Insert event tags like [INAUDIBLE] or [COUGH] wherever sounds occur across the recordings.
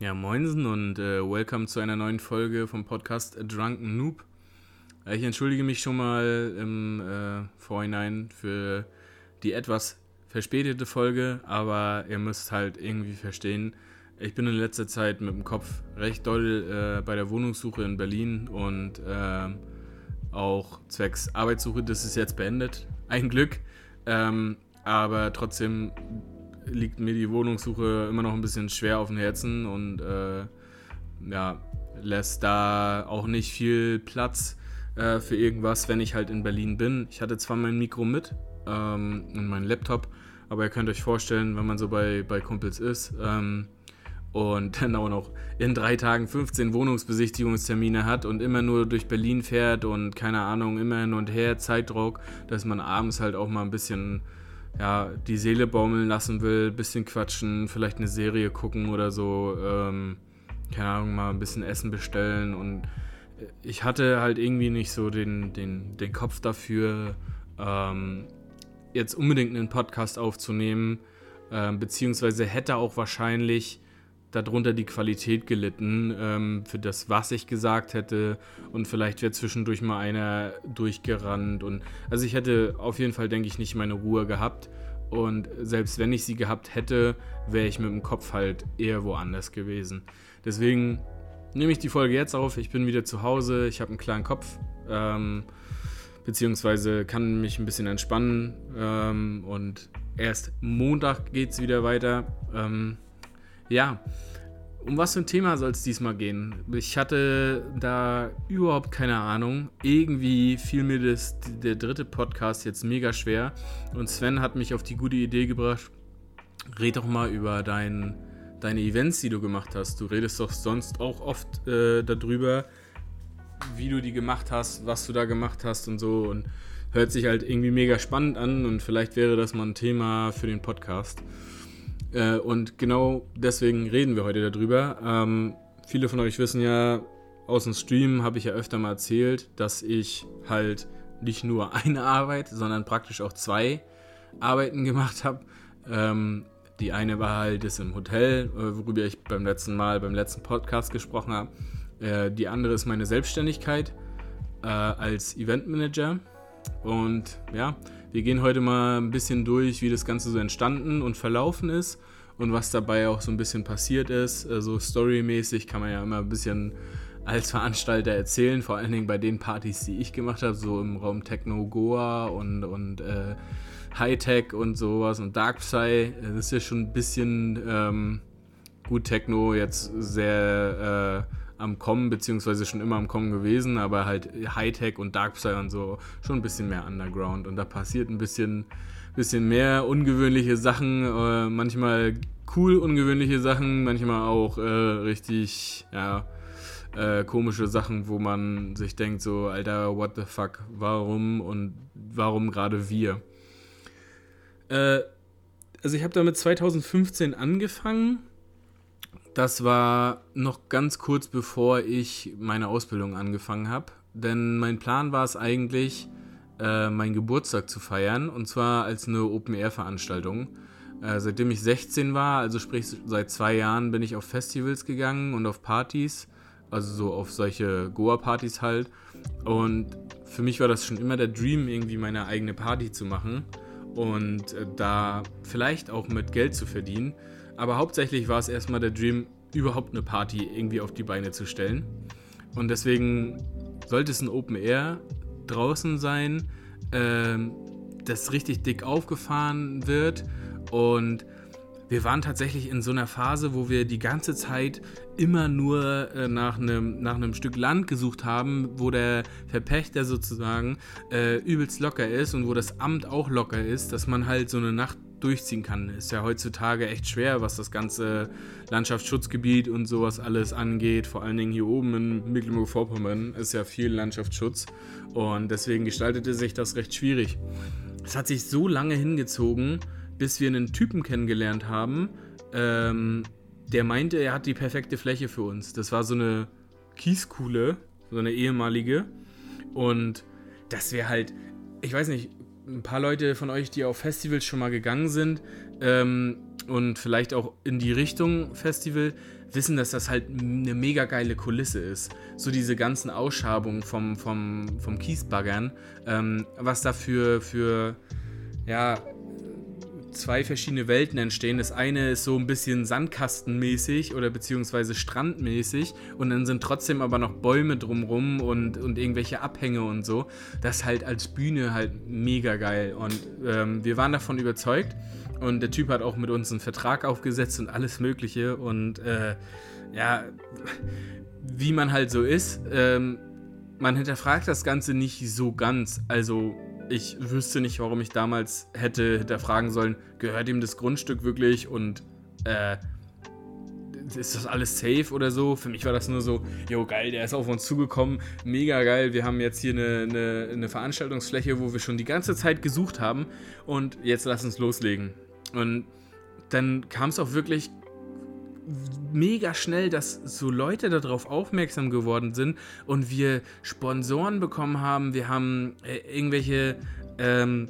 Ja, moinsen und äh, welcome zu einer neuen Folge vom Podcast A Drunken Noob. Äh, ich entschuldige mich schon mal im äh, Vorhinein für die etwas verspätete Folge, aber ihr müsst halt irgendwie verstehen, ich bin in letzter Zeit mit dem Kopf recht doll äh, bei der Wohnungssuche in Berlin und ähm, auch zwecks Arbeitssuche, das ist jetzt beendet, ein Glück. Ähm, aber trotzdem liegt mir die Wohnungssuche immer noch ein bisschen schwer auf dem Herzen und äh, ja, lässt da auch nicht viel Platz äh, für irgendwas, wenn ich halt in Berlin bin. Ich hatte zwar mein Mikro mit ähm, und meinen Laptop, aber ihr könnt euch vorstellen, wenn man so bei, bei Kumpels ist ähm, und [LAUGHS] dann auch noch in drei Tagen 15 Wohnungsbesichtigungstermine hat und immer nur durch Berlin fährt und keine Ahnung, immer hin und her, Zeitdruck, dass man abends halt auch mal ein bisschen ja, die Seele baumeln lassen will, bisschen quatschen, vielleicht eine Serie gucken oder so, ähm, keine Ahnung, mal ein bisschen Essen bestellen. Und ich hatte halt irgendwie nicht so den, den, den Kopf dafür, ähm, jetzt unbedingt einen Podcast aufzunehmen, äh, beziehungsweise hätte auch wahrscheinlich darunter die Qualität gelitten ähm, für das, was ich gesagt hätte. Und vielleicht wäre zwischendurch mal einer durchgerannt. Und also ich hätte auf jeden Fall, denke ich, nicht meine Ruhe gehabt. Und selbst wenn ich sie gehabt hätte, wäre ich mit dem Kopf halt eher woanders gewesen. Deswegen nehme ich die Folge jetzt auf. Ich bin wieder zu Hause. Ich habe einen klaren Kopf. Ähm, beziehungsweise kann mich ein bisschen entspannen. Ähm, und erst Montag geht es wieder weiter. Ähm, ja, um was für ein Thema soll es diesmal gehen? Ich hatte da überhaupt keine Ahnung. Irgendwie fiel mir das, der dritte Podcast jetzt mega schwer. Und Sven hat mich auf die gute Idee gebracht. Red doch mal über dein, deine Events, die du gemacht hast. Du redest doch sonst auch oft äh, darüber, wie du die gemacht hast, was du da gemacht hast und so. Und hört sich halt irgendwie mega spannend an. Und vielleicht wäre das mal ein Thema für den Podcast. Äh, und genau deswegen reden wir heute darüber. Ähm, viele von euch wissen ja, aus dem Stream habe ich ja öfter mal erzählt, dass ich halt nicht nur [LAUGHS] eine Arbeit, sondern praktisch auch zwei Arbeiten gemacht habe. Ähm, die eine war halt das im Hotel, äh, worüber ich beim letzten Mal, beim letzten Podcast gesprochen habe. Äh, die andere ist meine Selbstständigkeit äh, als Eventmanager. Und ja, wir gehen heute mal ein bisschen durch, wie das Ganze so entstanden und verlaufen ist und was dabei auch so ein bisschen passiert ist. So also storymäßig kann man ja immer ein bisschen als Veranstalter erzählen, vor allen Dingen bei den Partys, die ich gemacht habe, so im Raum Techno Goa und, und äh, Hightech und sowas und Dark Psy. Das ist ja schon ein bisschen ähm, gut Techno, jetzt sehr äh, am Kommen, beziehungsweise schon immer am Kommen gewesen, aber halt Hightech und Darkseid und so schon ein bisschen mehr Underground. Und da passiert ein bisschen, bisschen mehr ungewöhnliche Sachen, äh, manchmal cool ungewöhnliche Sachen, manchmal auch äh, richtig, ja, äh, komische Sachen, wo man sich denkt, so, Alter, what the fuck, warum und warum gerade wir? Äh, also ich habe damit 2015 angefangen das war noch ganz kurz bevor ich meine Ausbildung angefangen habe. Denn mein Plan war es eigentlich, äh, meinen Geburtstag zu feiern. Und zwar als eine Open-Air-Veranstaltung. Äh, seitdem ich 16 war, also sprich seit zwei Jahren, bin ich auf Festivals gegangen und auf Partys. Also so auf solche Goa-Partys halt. Und für mich war das schon immer der Dream, irgendwie meine eigene Party zu machen. Und äh, da vielleicht auch mit Geld zu verdienen. Aber hauptsächlich war es erstmal der Dream, überhaupt eine Party irgendwie auf die Beine zu stellen. Und deswegen sollte es ein Open Air draußen sein, ähm, das richtig dick aufgefahren wird. Und wir waren tatsächlich in so einer Phase, wo wir die ganze Zeit immer nur äh, nach einem nach Stück Land gesucht haben, wo der Verpächter sozusagen äh, übelst locker ist und wo das Amt auch locker ist, dass man halt so eine Nacht durchziehen kann. Ist ja heutzutage echt schwer, was das ganze Landschaftsschutzgebiet und sowas alles angeht. Vor allen Dingen hier oben in Mecklenburg-Vorpommern ist ja viel Landschaftsschutz und deswegen gestaltete sich das recht schwierig. Es hat sich so lange hingezogen, bis wir einen Typen kennengelernt haben, ähm, der meinte, er hat die perfekte Fläche für uns. Das war so eine Kieskuhle, so eine ehemalige. Und das wäre halt, ich weiß nicht, ein paar Leute von euch, die auf Festivals schon mal gegangen sind ähm, und vielleicht auch in die Richtung Festival, wissen, dass das halt eine mega geile Kulisse ist. So diese ganzen Ausschabungen vom, vom, vom Kiesbaggern, ähm, was da für, für ja, zwei verschiedene Welten entstehen. Das eine ist so ein bisschen sandkastenmäßig oder beziehungsweise strandmäßig und dann sind trotzdem aber noch Bäume drumrum und, und irgendwelche Abhänge und so. Das ist halt als Bühne halt mega geil und ähm, wir waren davon überzeugt und der Typ hat auch mit uns einen Vertrag aufgesetzt und alles Mögliche und äh, ja, wie man halt so ist, ähm, man hinterfragt das Ganze nicht so ganz. Also ich wüsste nicht, warum ich damals hätte hinterfragen sollen, gehört ihm das Grundstück wirklich und äh, ist das alles safe oder so? Für mich war das nur so, jo geil, der ist auf uns zugekommen, mega geil, wir haben jetzt hier eine, eine, eine Veranstaltungsfläche, wo wir schon die ganze Zeit gesucht haben und jetzt lass uns loslegen. Und dann kam es auch wirklich mega schnell, dass so Leute darauf aufmerksam geworden sind und wir Sponsoren bekommen haben. Wir haben äh, irgendwelche ähm,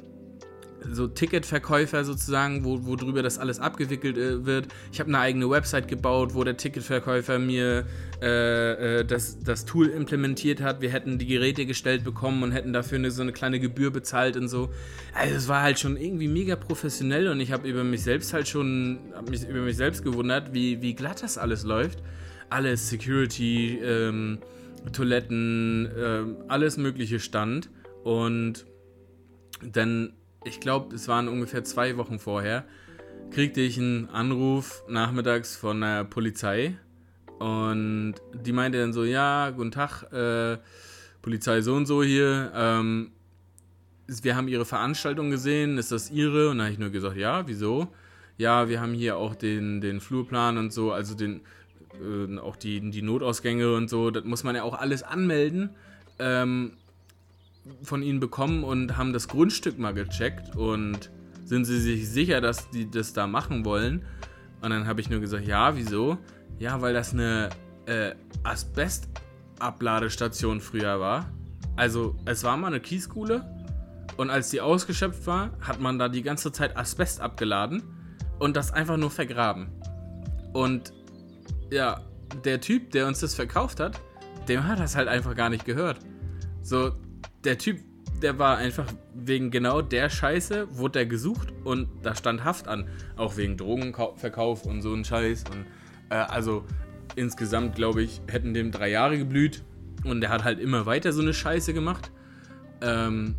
so Ticketverkäufer sozusagen, wo, worüber das alles abgewickelt äh, wird. Ich habe eine eigene Website gebaut, wo der Ticketverkäufer mir äh, äh, das, das Tool implementiert hat. Wir hätten die Geräte gestellt bekommen und hätten dafür eine, so eine kleine Gebühr bezahlt und so. Also es war halt schon irgendwie mega professionell und ich habe über mich selbst halt schon, mich über mich selbst gewundert, wie, wie glatt das alles läuft. Alles, Security, ähm, Toiletten, ähm, alles mögliche stand. Und dann ich glaube, es waren ungefähr zwei Wochen vorher, kriegte ich einen Anruf nachmittags von der Polizei und die meinte dann so, ja, guten Tag, äh, Polizei so und so hier, ähm, wir haben ihre Veranstaltung gesehen, ist das ihre? Und dann habe ich nur gesagt, ja, wieso? Ja, wir haben hier auch den, den Flurplan und so, also den, äh, auch die, die Notausgänge und so, das muss man ja auch alles anmelden. Ähm, von ihnen bekommen und haben das Grundstück mal gecheckt und sind sie sich sicher, dass die das da machen wollen? Und dann habe ich nur gesagt, ja, wieso? Ja, weil das eine äh, Asbestabladestation früher war. Also es war mal eine Kieskuhle und als die ausgeschöpft war, hat man da die ganze Zeit Asbest abgeladen und das einfach nur vergraben. Und ja, der Typ, der uns das verkauft hat, dem hat das halt einfach gar nicht gehört. So, der Typ, der war einfach wegen genau der Scheiße, wurde der gesucht und da stand Haft an. Auch wegen Drogenverkauf und so ein Scheiß. Und äh, also insgesamt, glaube ich, hätten dem drei Jahre geblüht. Und der hat halt immer weiter so eine Scheiße gemacht. Ähm,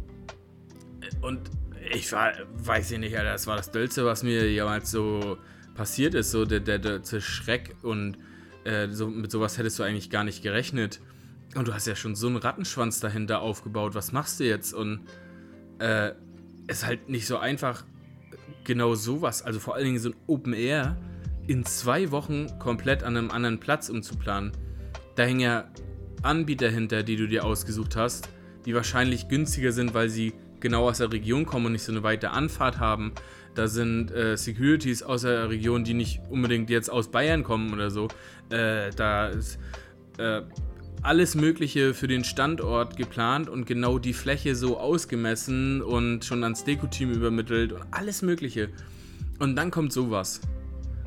und ich war, weiß ich nicht, Alter, das war das Dölste, was mir jemals so passiert ist. So der, der, der Schreck und äh, so, mit sowas hättest du eigentlich gar nicht gerechnet. Und du hast ja schon so einen Rattenschwanz dahinter aufgebaut. Was machst du jetzt? Und äh, ist halt nicht so einfach, genau sowas, also vor allen Dingen so ein Open Air, in zwei Wochen komplett an einem anderen Platz umzuplanen. Da hängen ja Anbieter hinter, die du dir ausgesucht hast, die wahrscheinlich günstiger sind, weil sie genau aus der Region kommen und nicht so eine weite Anfahrt haben. Da sind äh, Securities aus der Region, die nicht unbedingt jetzt aus Bayern kommen oder so. Äh, da ist. Äh, alles Mögliche für den Standort geplant und genau die Fläche so ausgemessen und schon ans Deko-Team übermittelt und alles Mögliche. Und dann kommt sowas.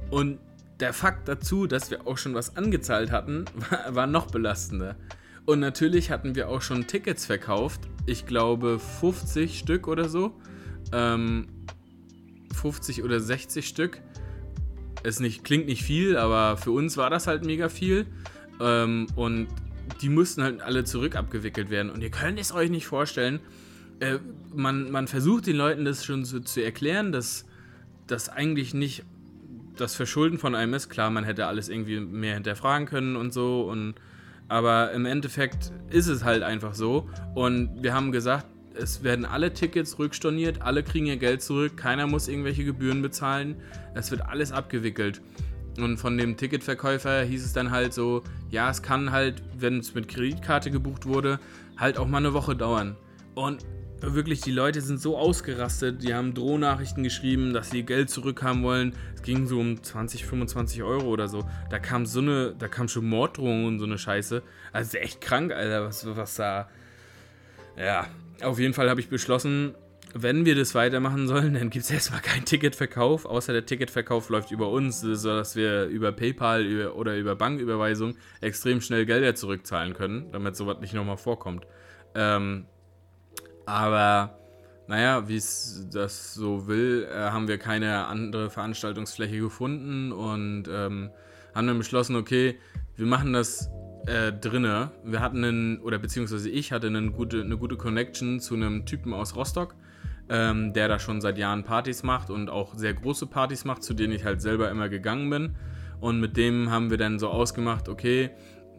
Und der Fakt dazu, dass wir auch schon was angezahlt hatten, [LAUGHS] war, war noch belastender. Und natürlich hatten wir auch schon Tickets verkauft. Ich glaube 50 Stück oder so. Ähm, 50 oder 60 Stück. Es nicht, klingt nicht viel, aber für uns war das halt mega viel. Ähm, und die mussten halt alle zurück abgewickelt werden. Und ihr könnt es euch nicht vorstellen. Äh, man, man versucht den Leuten das schon so zu erklären, dass das eigentlich nicht das Verschulden von einem ist. Klar, man hätte alles irgendwie mehr hinterfragen können und so. Und, aber im Endeffekt ist es halt einfach so. Und wir haben gesagt, es werden alle Tickets rückstorniert, alle kriegen ihr Geld zurück, keiner muss irgendwelche Gebühren bezahlen. Es wird alles abgewickelt. Und von dem Ticketverkäufer hieß es dann halt so, ja, es kann halt, wenn es mit Kreditkarte gebucht wurde, halt auch mal eine Woche dauern. Und wirklich, die Leute sind so ausgerastet, die haben Drohnachrichten geschrieben, dass sie Geld zurückhaben wollen. Es ging so um 20, 25 Euro oder so. Da kam so eine, da kam schon Morddrohungen und so eine Scheiße. Also echt krank, Alter, was, was da. Ja, auf jeden Fall habe ich beschlossen, wenn wir das weitermachen sollen, dann gibt es erstmal keinen Ticketverkauf, außer der Ticketverkauf läuft über uns, sodass wir über PayPal oder über Banküberweisung extrem schnell Gelder zurückzahlen können, damit sowas nicht nochmal vorkommt. Ähm, aber naja, wie es das so will, äh, haben wir keine andere Veranstaltungsfläche gefunden und ähm, haben dann beschlossen, okay, wir machen das äh, drinne. Wir hatten einen, oder beziehungsweise ich hatte eine gute, eine gute Connection zu einem Typen aus Rostock, ähm, der da schon seit Jahren Partys macht und auch sehr große Partys macht, zu denen ich halt selber immer gegangen bin. Und mit dem haben wir dann so ausgemacht, okay,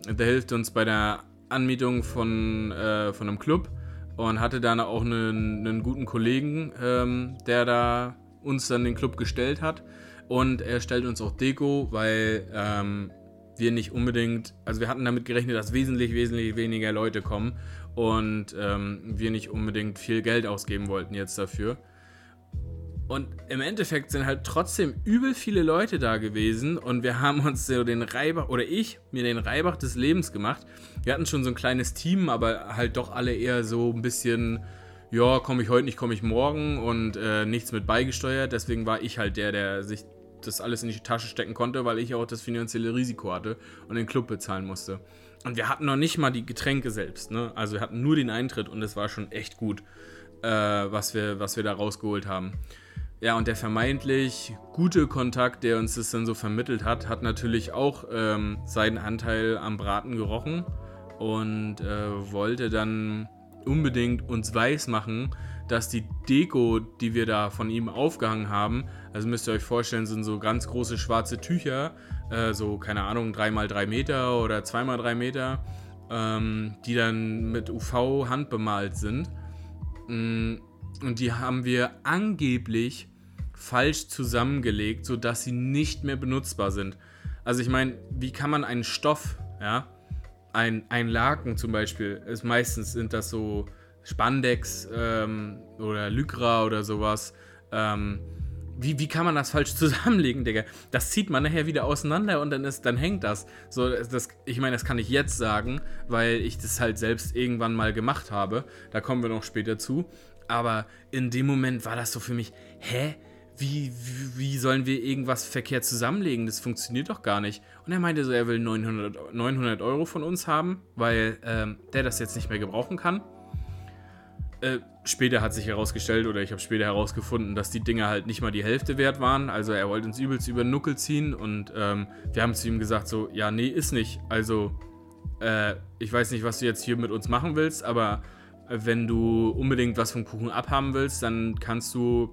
der hilft uns bei der Anmietung von, äh, von einem Club und hatte dann auch einen, einen guten Kollegen, ähm, der da uns dann den Club gestellt hat. Und er stellt uns auch Deko, weil ähm, wir nicht unbedingt, also wir hatten damit gerechnet, dass wesentlich, wesentlich weniger Leute kommen und ähm, wir nicht unbedingt viel Geld ausgeben wollten jetzt dafür. Und im Endeffekt sind halt trotzdem übel viele Leute da gewesen und wir haben uns so den Reibach, oder ich, mir den Reibach des Lebens gemacht. Wir hatten schon so ein kleines Team, aber halt doch alle eher so ein bisschen, ja, komme ich heute nicht, komme ich morgen und äh, nichts mit beigesteuert. Deswegen war ich halt der, der sich das alles in die Tasche stecken konnte, weil ich auch das finanzielle Risiko hatte und den Club bezahlen musste. Und wir hatten noch nicht mal die Getränke selbst, ne? Also wir hatten nur den Eintritt und es war schon echt gut, äh, was, wir, was wir da rausgeholt haben. Ja, und der vermeintlich gute Kontakt, der uns das dann so vermittelt hat, hat natürlich auch ähm, seinen Anteil am Braten gerochen und äh, wollte dann unbedingt uns weismachen, dass die Deko, die wir da von ihm aufgehangen haben, also müsst ihr euch vorstellen, sind so ganz große schwarze Tücher, äh, so keine Ahnung, 3x3 Meter oder 2x3 Meter, ähm, die dann mit UV handbemalt sind. Mm, und die haben wir angeblich falsch zusammengelegt, sodass sie nicht mehr benutzbar sind. Also ich meine, wie kann man einen Stoff, ja, ein, ein Laken zum Beispiel, ist meistens sind das so Spandex ähm, oder Lycra oder sowas. Ähm, wie, wie kann man das falsch [LAUGHS] zusammenlegen, Digga? Das zieht man nachher wieder auseinander und dann, ist, dann hängt das. So, das, ich meine, das kann ich jetzt sagen, weil ich das halt selbst irgendwann mal gemacht habe. Da kommen wir noch später zu. Aber in dem Moment war das so für mich, hä? Wie, wie, wie sollen wir irgendwas verkehrt zusammenlegen? Das funktioniert doch gar nicht. Und er meinte so, er will 900, 900 Euro von uns haben, weil ähm, der das jetzt nicht mehr gebrauchen kann. Äh, später hat sich herausgestellt, oder ich habe später herausgefunden, dass die Dinger halt nicht mal die Hälfte wert waren. Also er wollte uns übelst über den Nuckel ziehen und ähm, wir haben zu ihm gesagt so, ja, nee, ist nicht. Also äh, ich weiß nicht, was du jetzt hier mit uns machen willst, aber wenn du unbedingt was vom Kuchen abhaben willst, dann kannst du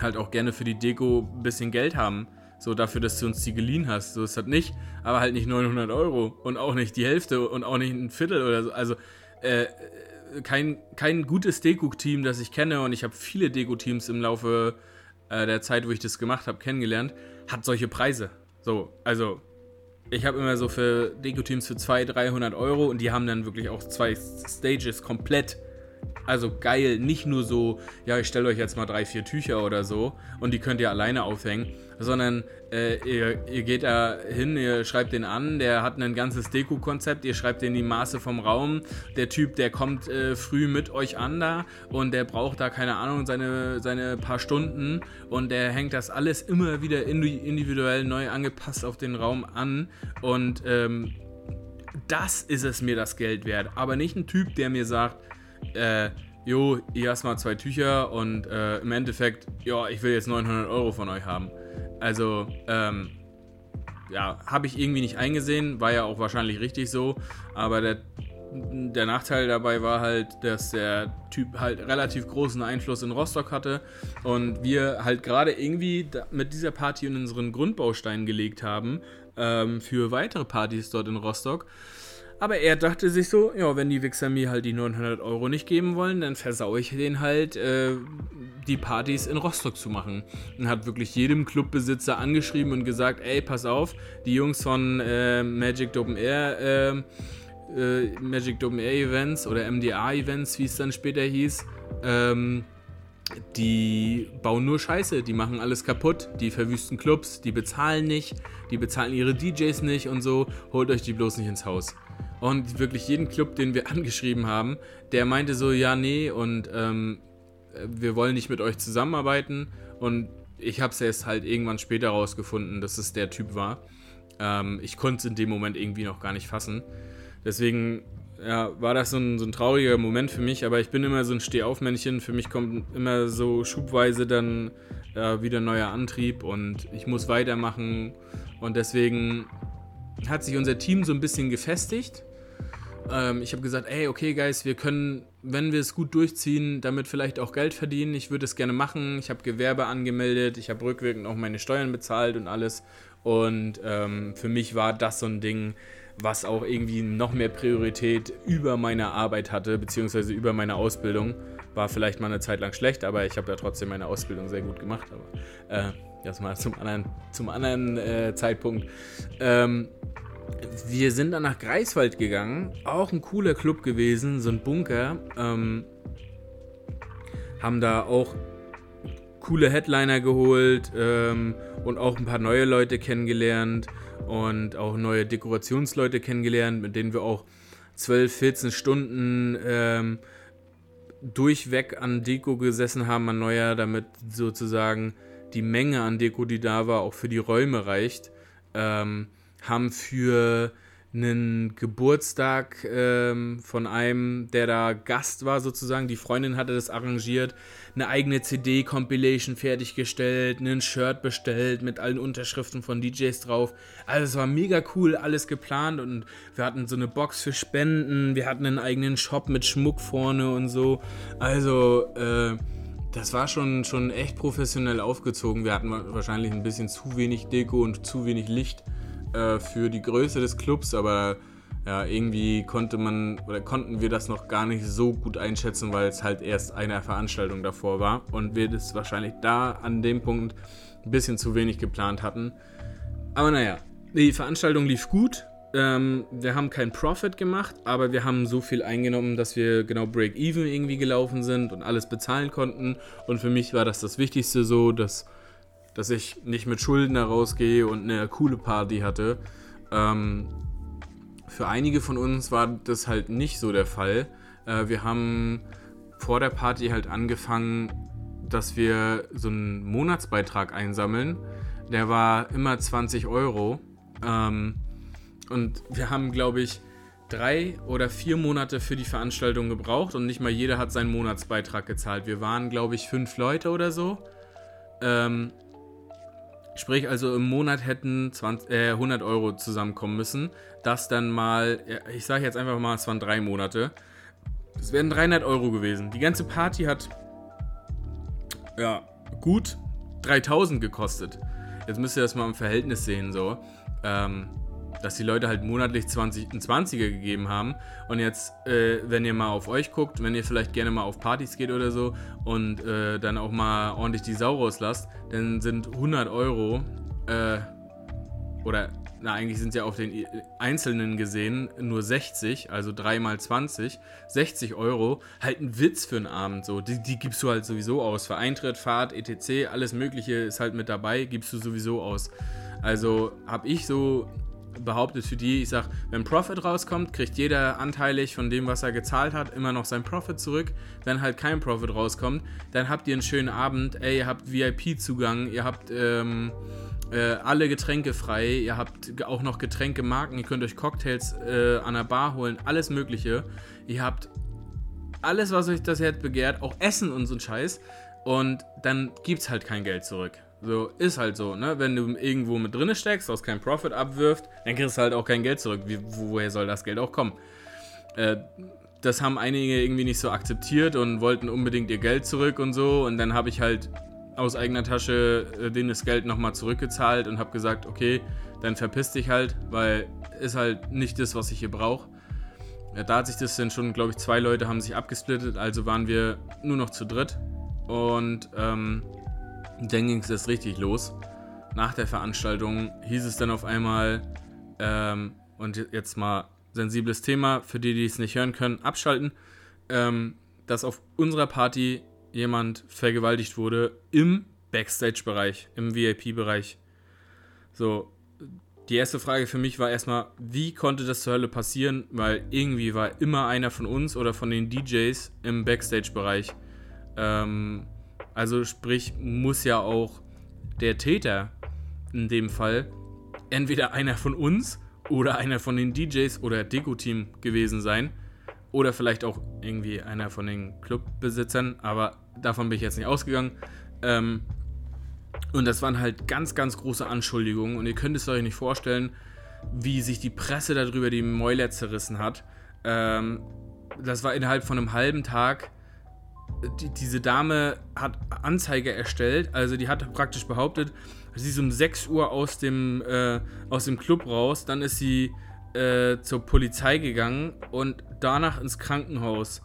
halt auch gerne für die Deko ein bisschen Geld haben. So dafür, dass du uns die geliehen hast. So ist das nicht, aber halt nicht 900 Euro und auch nicht die Hälfte und auch nicht ein Viertel oder so. Also äh, kein, kein gutes Deko-Team, das ich kenne, und ich habe viele Deko-Teams im Laufe äh, der Zeit, wo ich das gemacht habe, kennengelernt, hat solche Preise. So, also ich habe immer so für Deko-Teams für 200, 300 Euro und die haben dann wirklich auch zwei Stages komplett also geil, nicht nur so, ja, ich stelle euch jetzt mal drei, vier Tücher oder so und die könnt ihr alleine aufhängen, sondern äh, ihr, ihr, geht da hin, ihr schreibt den an, der hat ein ganzes Deko-Konzept, ihr schreibt den die Maße vom Raum, der Typ, der kommt äh, früh mit euch an da und der braucht da, keine Ahnung, seine, seine paar Stunden und der hängt das alles immer wieder individuell neu angepasst auf den Raum an und ähm, das ist es mir das Geld wert, aber nicht ein Typ, der mir sagt, äh, jo, hier hast mal zwei Tücher und äh, im Endeffekt, ja, ich will jetzt 900 Euro von euch haben. Also, ähm, ja, habe ich irgendwie nicht eingesehen, war ja auch wahrscheinlich richtig so, aber der, der Nachteil dabei war halt, dass der Typ halt relativ großen Einfluss in Rostock hatte und wir halt gerade irgendwie mit dieser Party in unseren Grundbaustein gelegt haben ähm, für weitere Partys dort in Rostock. Aber er dachte sich so, ja, wenn die Wichser mir halt die 900 Euro nicht geben wollen, dann versaue ich denen halt äh, die Partys in Rostock zu machen. Und hat wirklich jedem Clubbesitzer angeschrieben und gesagt, ey, pass auf, die Jungs von äh, Magic Open Air, äh, äh Magic Open Air Events oder MDA Events, wie es dann später hieß, ähm, die bauen nur Scheiße, die machen alles kaputt, die verwüsten Clubs, die bezahlen nicht, die bezahlen ihre DJs nicht und so, holt euch die bloß nicht ins Haus. Und wirklich jeden Club, den wir [LAUGHS] angeschrieben haben, der meinte so, ja, nee, und ähm, wir wollen nicht mit euch zusammenarbeiten. Und ich habe es erst halt irgendwann später rausgefunden, dass es der Typ war. Ähm, ich konnte es in dem Moment irgendwie noch gar nicht fassen. Deswegen ja, war das so ein, so ein trauriger Moment für mich, aber ich bin immer so ein Stehaufmännchen. Für mich kommt immer so schubweise dann äh, wieder neuer Antrieb und ich muss weitermachen. Und deswegen hat sich unser Team so ein bisschen gefestigt. Ähm, ich habe gesagt, ey, okay, Guys, wir können, wenn wir es gut durchziehen, damit vielleicht auch Geld verdienen. Ich würde es gerne machen. Ich habe Gewerbe angemeldet, ich habe rückwirkend auch meine Steuern bezahlt und alles. Und ähm, für mich war das so ein Ding, was auch irgendwie noch mehr Priorität über meine Arbeit hatte, beziehungsweise über meine Ausbildung. War vielleicht mal eine Zeit lang schlecht, aber ich habe ja trotzdem meine Ausbildung sehr gut gemacht. Aber äh, das mal zum anderen, zum anderen äh, Zeitpunkt. Ähm, wir sind dann nach Greifswald gegangen, auch ein cooler Club gewesen, so ein Bunker. Ähm, haben da auch coole Headliner geholt ähm, und auch ein paar neue Leute kennengelernt und auch neue Dekorationsleute kennengelernt, mit denen wir auch 12, 14 Stunden ähm, durchweg an Deko gesessen haben, an neuer, damit sozusagen die Menge an Deko, die da war, auch für die Räume reicht. Ähm, haben für einen Geburtstag ähm, von einem, der da Gast war sozusagen. Die Freundin hatte das arrangiert, eine eigene CD-Compilation fertiggestellt, ein Shirt bestellt mit allen Unterschriften von DJs drauf. Also es war mega cool, alles geplant und wir hatten so eine Box für Spenden, wir hatten einen eigenen Shop mit Schmuck vorne und so. Also äh, das war schon, schon echt professionell aufgezogen. Wir hatten wahrscheinlich ein bisschen zu wenig Deko und zu wenig Licht äh, für die Größe des Clubs, aber ja, irgendwie konnte man oder konnten wir das noch gar nicht so gut einschätzen, weil es halt erst eine Veranstaltung davor war und wir das wahrscheinlich da an dem Punkt ein bisschen zu wenig geplant hatten. Aber naja, die Veranstaltung lief gut. Ähm, wir haben keinen Profit gemacht, aber wir haben so viel eingenommen, dass wir genau Break-Even irgendwie gelaufen sind und alles bezahlen konnten. Und für mich war das das Wichtigste so, dass dass ich nicht mit Schulden herausgehe und eine coole Party hatte. Ähm, für einige von uns war das halt nicht so der Fall. Äh, wir haben vor der Party halt angefangen, dass wir so einen Monatsbeitrag einsammeln. Der war immer 20 Euro. Ähm, und wir haben, glaube ich, drei oder vier Monate für die Veranstaltung gebraucht und nicht mal jeder hat seinen Monatsbeitrag gezahlt. Wir waren, glaube ich, fünf Leute oder so. Ähm, Sprich, also im Monat hätten 20, äh, 100 Euro zusammenkommen müssen. Das dann mal, ich sage jetzt einfach mal, es waren drei Monate. Das wären 300 Euro gewesen. Die ganze Party hat, ja, gut 3000 gekostet. Jetzt müsst ihr das mal im Verhältnis sehen, so. Ähm, dass die Leute halt monatlich 20, einen 20er gegeben haben. Und jetzt, äh, wenn ihr mal auf euch guckt, wenn ihr vielleicht gerne mal auf Partys geht oder so und äh, dann auch mal ordentlich die Sau rauslasst, dann sind 100 Euro äh, oder na, eigentlich sind ja auf den Einzelnen gesehen nur 60, also 3 mal 20, 60 Euro, halt ein Witz für einen Abend so. Die, die gibst du halt sowieso aus. Für Eintritt, Fahrt, etc., alles Mögliche ist halt mit dabei, gibst du sowieso aus. Also habe ich so behauptet für die, ich sag, wenn Profit rauskommt, kriegt jeder anteilig von dem, was er gezahlt hat, immer noch sein Profit zurück. Wenn halt kein Profit rauskommt, dann habt ihr einen schönen Abend, ey, ihr habt VIP-Zugang, ihr habt ähm, äh, alle Getränke frei, ihr habt auch noch Getränkemarken, ihr könnt euch Cocktails äh, an der Bar holen, alles Mögliche. Ihr habt alles, was euch das Herz begehrt, auch Essen und so ein Scheiß. Und dann gibt's halt kein Geld zurück. So, ist halt so, ne? Wenn du irgendwo mit drinne steckst, was kein Profit abwirft, dann kriegst du halt auch kein Geld zurück. Wie, woher soll das Geld auch kommen? Äh, das haben einige irgendwie nicht so akzeptiert und wollten unbedingt ihr Geld zurück und so. Und dann habe ich halt aus eigener Tasche äh, denen das Geld nochmal zurückgezahlt und habe gesagt, okay, dann verpiss dich halt, weil ist halt nicht das, was ich hier brauche. Da hat sich das dann schon, glaube ich, zwei Leute haben sich abgesplittet, also waren wir nur noch zu dritt. Und ähm, dann ging es erst richtig los. Nach der Veranstaltung hieß es dann auf einmal, ähm, und jetzt mal sensibles Thema, für die, die es nicht hören können, abschalten, ähm, dass auf unserer Party jemand vergewaltigt wurde im Backstage-Bereich, im VIP-Bereich. So, die erste Frage für mich war erstmal, wie konnte das zur Hölle passieren? Weil irgendwie war immer einer von uns oder von den DJs im Backstage-Bereich. Ähm, also sprich, muss ja auch der Täter in dem Fall entweder einer von uns oder einer von den DJs oder Deko-Team gewesen sein. Oder vielleicht auch irgendwie einer von den Clubbesitzern, aber davon bin ich jetzt nicht ausgegangen. Ähm, und das waren halt ganz, ganz große Anschuldigungen. Und ihr könnt es euch nicht vorstellen, wie sich die Presse darüber die Mäuler zerrissen hat. Ähm, das war innerhalb von einem halben Tag. Die, diese Dame hat Anzeige erstellt, also die hat praktisch behauptet, sie ist um 6 Uhr aus dem, äh, aus dem Club raus, dann ist sie äh, zur Polizei gegangen und danach ins Krankenhaus.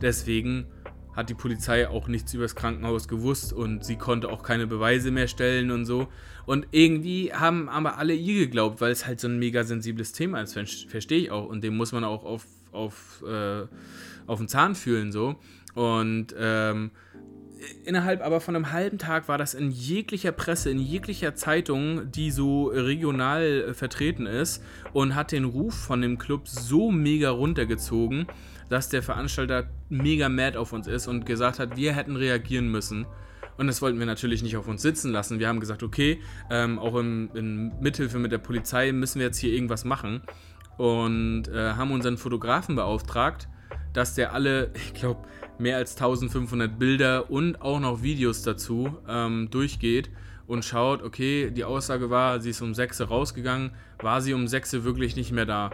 Deswegen hat die Polizei auch nichts über das Krankenhaus gewusst und sie konnte auch keine Beweise mehr stellen und so. Und irgendwie haben aber alle ihr geglaubt, weil es halt so ein mega sensibles Thema ist, verstehe ich auch. Und dem muss man auch auf, auf, äh, auf den Zahn fühlen so. Und ähm, innerhalb aber von einem halben Tag war das in jeglicher Presse, in jeglicher Zeitung, die so regional äh, vertreten ist und hat den Ruf von dem Club so mega runtergezogen, dass der Veranstalter mega mad auf uns ist und gesagt hat, wir hätten reagieren müssen. Und das wollten wir natürlich nicht auf uns sitzen lassen. Wir haben gesagt, okay, ähm, auch in, in Mithilfe mit der Polizei müssen wir jetzt hier irgendwas machen. Und äh, haben unseren Fotografen beauftragt, dass der alle, [LAUGHS] ich glaube, mehr als 1500 Bilder und auch noch Videos dazu ähm, durchgeht und schaut, okay, die Aussage war, sie ist um 6 rausgegangen, war sie um 6 wirklich nicht mehr da.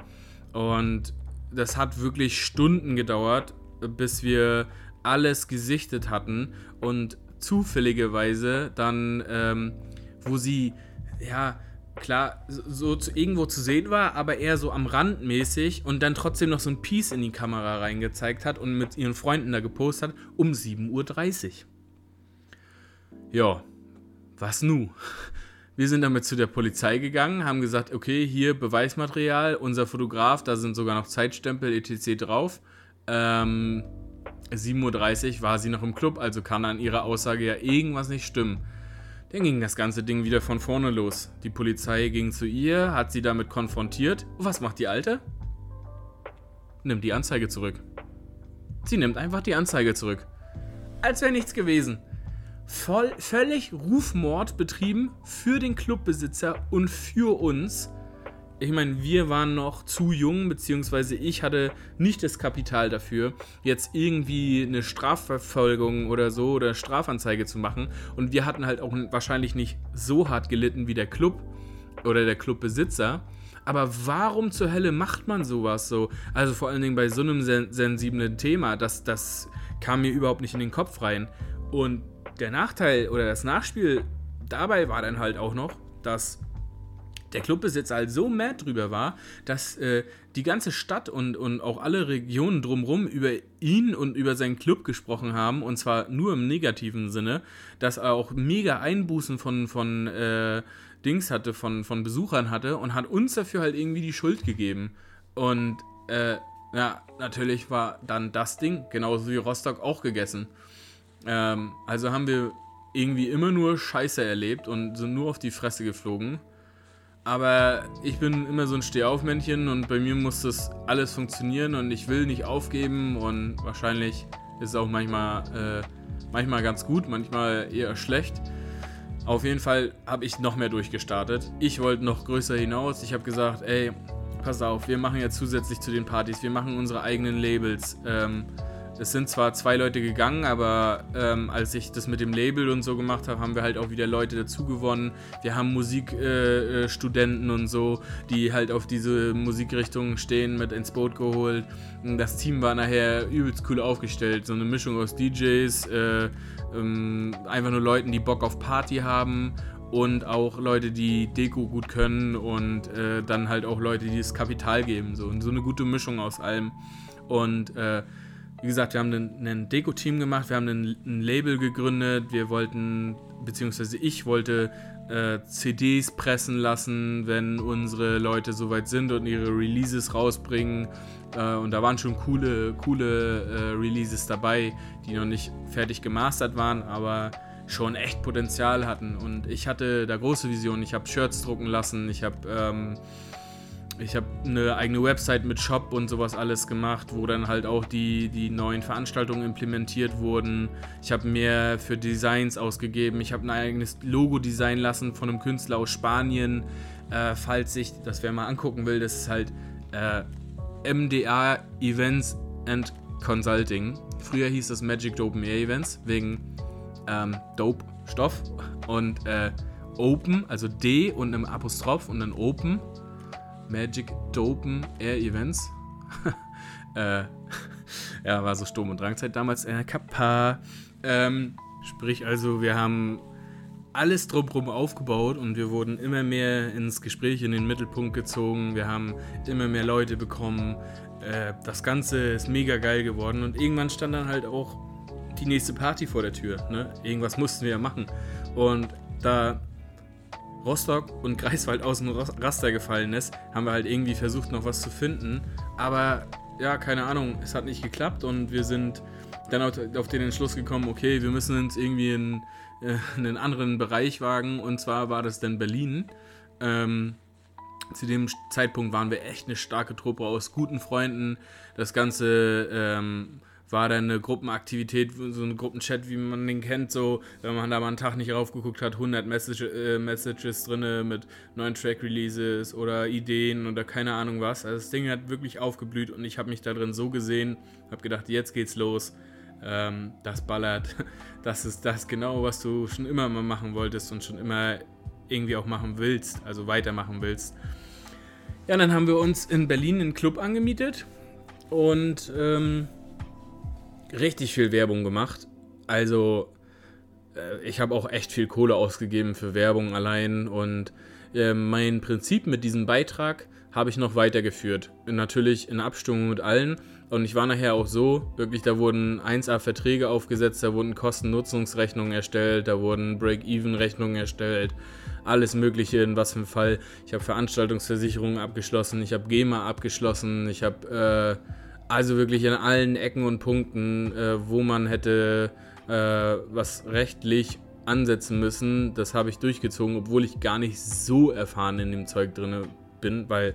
Und das hat wirklich Stunden gedauert, bis wir alles gesichtet hatten und zufälligerweise dann, ähm, wo sie, ja, klar, so zu, irgendwo zu sehen war, aber eher so am Rand mäßig und dann trotzdem noch so ein Piece in die Kamera reingezeigt hat und mit ihren Freunden da gepostet hat, um 7.30 Uhr. Ja, was nu? Wir sind damit zu der Polizei gegangen, haben gesagt, okay, hier Beweismaterial, unser Fotograf, da sind sogar noch Zeitstempel etc. drauf. Ähm, 7.30 Uhr war sie noch im Club, also kann an ihrer Aussage ja irgendwas nicht stimmen. Dann ging das ganze Ding wieder von vorne los. Die Polizei ging zu ihr, hat sie damit konfrontiert. Was macht die Alte? Nimmt die Anzeige zurück. Sie nimmt einfach die Anzeige zurück. Als wäre nichts gewesen voll, völlig Rufmord betrieben für den Clubbesitzer und für uns. Ich meine, wir waren noch zu jung, beziehungsweise ich hatte nicht das Kapital dafür, jetzt irgendwie eine Strafverfolgung oder so oder Strafanzeige zu machen. Und wir hatten halt auch wahrscheinlich nicht so hart gelitten wie der Club oder der Clubbesitzer. Aber warum zur Hölle macht man sowas so? Also vor allen Dingen bei so einem sensiblen Thema, das, das kam mir überhaupt nicht in den Kopf rein. Und der Nachteil oder das Nachspiel dabei war dann halt auch noch, dass der Clubbesitzer halt so mad drüber war, dass äh, die ganze Stadt und, und auch alle Regionen drumherum über ihn und über seinen Club gesprochen haben, und zwar nur im negativen Sinne, dass er auch mega Einbußen von, von äh, Dings hatte, von, von Besuchern hatte und hat uns dafür halt irgendwie die Schuld gegeben. Und äh, ja, natürlich war dann das Ding, genauso wie Rostock, auch gegessen. Ähm, also haben wir irgendwie immer nur Scheiße erlebt und sind nur auf die Fresse geflogen. Aber ich bin immer so ein Stehaufmännchen und bei mir muss das alles funktionieren und ich will nicht aufgeben und wahrscheinlich ist es auch manchmal, äh, manchmal ganz gut, manchmal eher schlecht. Auf jeden Fall habe ich noch mehr durchgestartet. Ich wollte noch größer hinaus. Ich habe gesagt, ey, pass auf, wir machen jetzt zusätzlich zu den Partys, wir machen unsere eigenen Labels. Ähm, es sind zwar zwei Leute gegangen, aber ähm, als ich das mit dem Label und so gemacht habe, haben wir halt auch wieder Leute dazu gewonnen. Wir haben Musikstudenten äh, und so, die halt auf diese Musikrichtung stehen, mit ins Boot geholt. Das Team war nachher übelst cool aufgestellt. So eine Mischung aus DJs, äh, ähm, einfach nur Leuten, die Bock auf Party haben und auch Leute, die Deko gut können und äh, dann halt auch Leute, die das Kapital geben. So, und so eine gute Mischung aus allem. Und äh, wie gesagt, wir haben ein, Deko-Team gemacht, wir haben ein, ein, Label gegründet, wir wollten, beziehungsweise ich wollte äh, CDs pressen lassen, wenn unsere Leute soweit sind und ihre Releases rausbringen. Äh, und da waren schon coole, coole äh, Releases dabei, die noch nicht fertig gemastert waren, aber schon echt Potenzial hatten. Und ich hatte da große Visionen. Ich habe Shirts drucken lassen, ich habe ähm, ich habe eine eigene Website mit Shop und sowas alles gemacht, wo dann halt auch die, die neuen Veranstaltungen implementiert wurden. Ich habe mehr für Designs ausgegeben. Ich habe ein eigenes Logo designen lassen von einem Künstler aus Spanien. Äh, falls ich das wer mal angucken will, das ist halt äh, MDA Events and Consulting. Früher hieß das Magic Dope Air Events wegen ähm, Dope Stoff und äh, Open, also D und einem Apostroph und dann Open Magic Dopen Air Events. [LAUGHS] äh, [LAUGHS] ja, war so Sturm- und Drangzeit damals. Äh, Kappa. Ähm, sprich, also, wir haben alles drumherum aufgebaut und wir wurden immer mehr ins Gespräch in den Mittelpunkt gezogen. Wir haben immer mehr Leute bekommen. Äh, das Ganze ist mega geil geworden und irgendwann stand dann halt auch die nächste Party vor der Tür. Ne? Irgendwas mussten wir ja machen. Und da Rostock und Greifswald aus dem Raster gefallen ist, haben wir halt irgendwie versucht, noch was zu finden. Aber ja, keine Ahnung, es hat nicht geklappt und wir sind dann auf den Entschluss gekommen, okay, wir müssen uns irgendwie in, äh, in einen anderen Bereich wagen und zwar war das dann Berlin. Ähm, zu dem Zeitpunkt waren wir echt eine starke Truppe aus guten Freunden. Das Ganze ähm, war dann eine Gruppenaktivität, so ein Gruppenchat, wie man den kennt, so, wenn man da mal einen Tag nicht raufgeguckt hat, 100 Message, äh, Messages drin mit neuen Track-Releases oder Ideen oder keine Ahnung was. Also das Ding hat wirklich aufgeblüht und ich habe mich da drin so gesehen, habe gedacht, jetzt geht's los. Ähm, das ballert. [LAUGHS] Das ist das genau, was du schon immer mal machen wolltest und schon immer irgendwie auch machen willst, also weitermachen willst. Ja, dann haben wir uns in Berlin einen Club angemietet und ähm, richtig viel Werbung gemacht. Also äh, ich habe auch echt viel Kohle ausgegeben für Werbung allein und äh, mein Prinzip mit diesem Beitrag habe ich noch weitergeführt. Natürlich in Abstimmung mit allen. Und ich war nachher auch so, wirklich, da wurden 1A-Verträge aufgesetzt, da wurden Kosten-Nutzungsrechnungen erstellt, da wurden Break-Even-Rechnungen erstellt, alles Mögliche, in was für einem Fall. Ich habe Veranstaltungsversicherungen abgeschlossen, ich habe GEMA abgeschlossen, ich habe äh, also wirklich in allen Ecken und Punkten, äh, wo man hätte äh, was rechtlich ansetzen müssen, das habe ich durchgezogen, obwohl ich gar nicht so erfahren in dem Zeug drin bin, weil,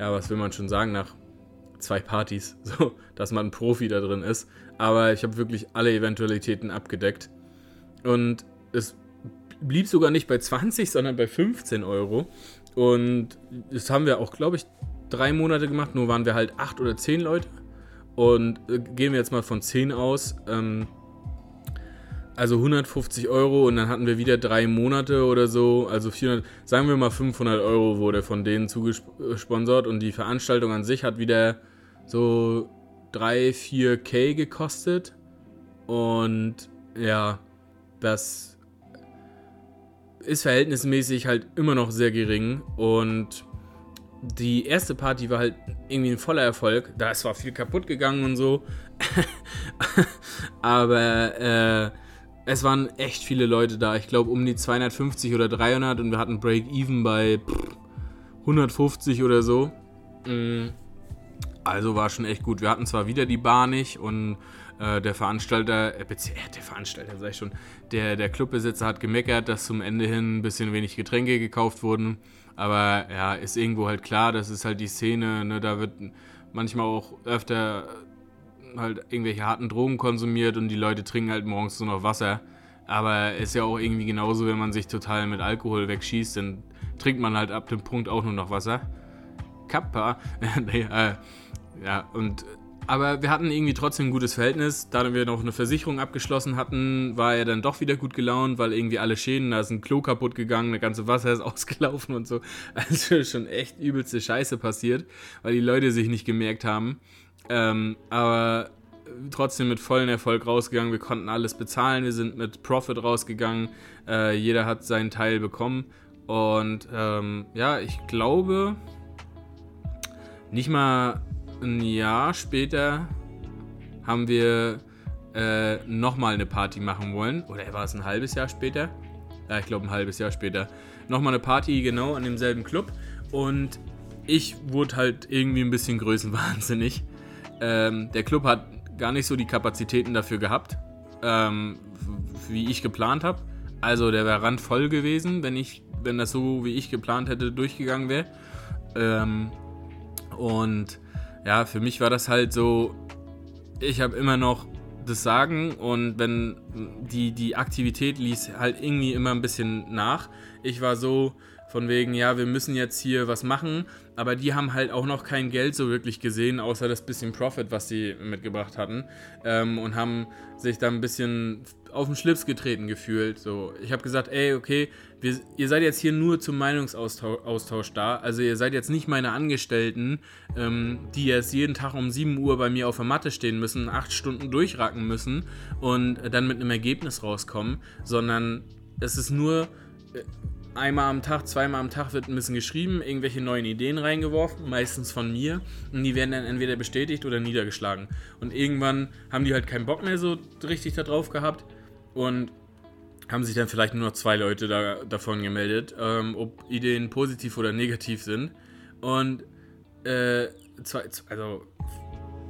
ja, was will man schon sagen, nach zwei Partys, [LAUGHS] so, dass man ein Profi da drin ist. Aber ich habe wirklich alle Eventualitäten abgedeckt. Und es blieb sogar nicht bei 20, sondern bei 15 Euro. Und das haben wir auch, glaube ich, drei Monate gemacht, nur waren wir halt acht oder zehn Leute. Und äh, gehen wir jetzt mal von 10 aus. Ähm, also 150 Euro und dann hatten wir wieder drei Monate oder so. Also 400, sagen wir mal 500 Euro wurde von denen zugesponsert und die Veranstaltung an sich hat wieder so 3, 4K gekostet. Und ja, das ist verhältnismäßig halt immer noch sehr gering und die erste Party war halt irgendwie ein voller Erfolg. Da ist zwar viel kaputt gegangen und so, [LAUGHS] aber äh, es waren echt viele Leute da. Ich glaube um die 250 oder 300 und wir hatten Break-Even bei 150 oder so. Mm, also war schon echt gut. Wir hatten zwar wieder die Bar nicht und äh, der Veranstalter, äh, der Veranstalter sag ich schon, der, der Clubbesitzer hat gemeckert, dass zum Ende hin ein bisschen wenig Getränke gekauft wurden. Aber ja, ist irgendwo halt klar, das ist halt die Szene, ne, da wird manchmal auch öfter halt irgendwelche harten Drogen konsumiert und die Leute trinken halt morgens nur noch Wasser. Aber ist ja auch irgendwie genauso, wenn man sich total mit Alkohol wegschießt, dann trinkt man halt ab dem Punkt auch nur noch Wasser. Kappa. [LAUGHS] nee, äh, ja, und aber wir hatten irgendwie trotzdem ein gutes Verhältnis. Da wir noch eine Versicherung abgeschlossen hatten, war er dann doch wieder gut gelaunt, weil irgendwie alle Schäden, da ist ein Klo kaputt gegangen, der ganze Wasser ist [LAUGHS] ausgelaufen und so. Also schon echt übelste Scheiße passiert, weil die Leute sich nicht gemerkt haben. Ähm, aber trotzdem mit vollem Erfolg rausgegangen. Wir konnten alles bezahlen, wir sind mit Profit rausgegangen. Äh, jeder hat seinen Teil bekommen. Und ähm, ja, ich glaube, nicht mal ein Jahr später haben wir äh, nochmal eine Party machen wollen. Oder war es ein halbes Jahr später? Ja, ich glaube ein halbes Jahr später. Nochmal eine Party, genau, an demselben Club. Und ich wurde halt irgendwie ein bisschen größenwahnsinnig. Ähm, der Club hat gar nicht so die Kapazitäten dafür gehabt, ähm, wie ich geplant habe. Also der wäre randvoll gewesen, wenn ich, wenn das so wie ich geplant hätte durchgegangen wäre. Ähm, Und ja, für mich war das halt so, ich habe immer noch das Sagen und wenn die, die Aktivität ließ halt irgendwie immer ein bisschen nach. Ich war so von wegen, ja, wir müssen jetzt hier was machen, aber die haben halt auch noch kein Geld so wirklich gesehen, außer das bisschen Profit, was sie mitgebracht hatten ähm, und haben sich da ein bisschen auf den Schlips getreten gefühlt. So, ich habe gesagt, ey, okay, wir, ihr seid jetzt hier nur zum Meinungsaustausch da. Also ihr seid jetzt nicht meine Angestellten, ähm, die jetzt jeden Tag um 7 Uhr bei mir auf der Matte stehen müssen, 8 Stunden durchracken müssen und dann mit einem Ergebnis rauskommen, sondern es ist nur äh, einmal am Tag, zweimal am Tag wird ein bisschen geschrieben, irgendwelche neuen Ideen reingeworfen, meistens von mir. Und die werden dann entweder bestätigt oder niedergeschlagen. Und irgendwann haben die halt keinen Bock mehr so richtig darauf gehabt und haben sich dann vielleicht nur noch zwei Leute da, davon gemeldet, ähm, ob Ideen positiv oder negativ sind. Und äh, zwei, also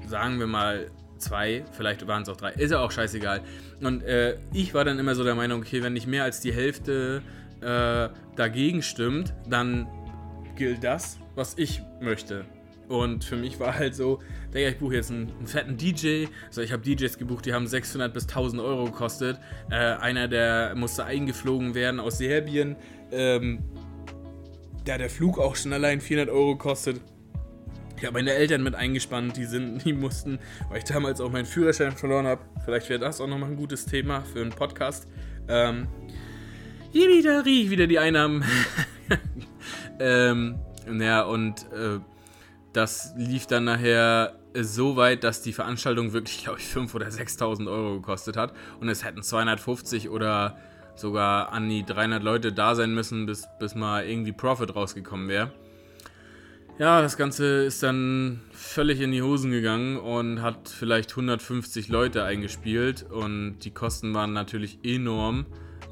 sagen wir mal zwei, vielleicht waren es auch drei, ist ja auch scheißegal. Und äh, ich war dann immer so der Meinung, okay, wenn nicht mehr als die Hälfte äh, dagegen stimmt, dann gilt das, was ich möchte. Und für mich war halt so, Digga, ich buche jetzt einen, einen, fetten DJ. Also ich habe DJs gebucht, die haben 600 bis 1000 Euro gekostet. Äh, einer, der musste eingeflogen werden aus Serbien. Ähm, da der Flug auch schon allein 400 Euro kostet. Ich habe meine Eltern mit eingespannt, die sind, die mussten, weil ich damals auch meinen Führerschein verloren habe. Vielleicht wäre das auch nochmal ein gutes Thema für einen Podcast. Ähm, hier wieder riech wieder die Einnahmen. [LAUGHS] ähm, ja, und äh, das lief dann nachher so weit, dass die Veranstaltung wirklich, glaube ich, 5.000 oder 6.000 Euro gekostet hat. Und es hätten 250 oder sogar an die 300 Leute da sein müssen, bis, bis mal irgendwie Profit rausgekommen wäre. Ja, das Ganze ist dann völlig in die Hosen gegangen und hat vielleicht 150 Leute eingespielt. Und die Kosten waren natürlich enorm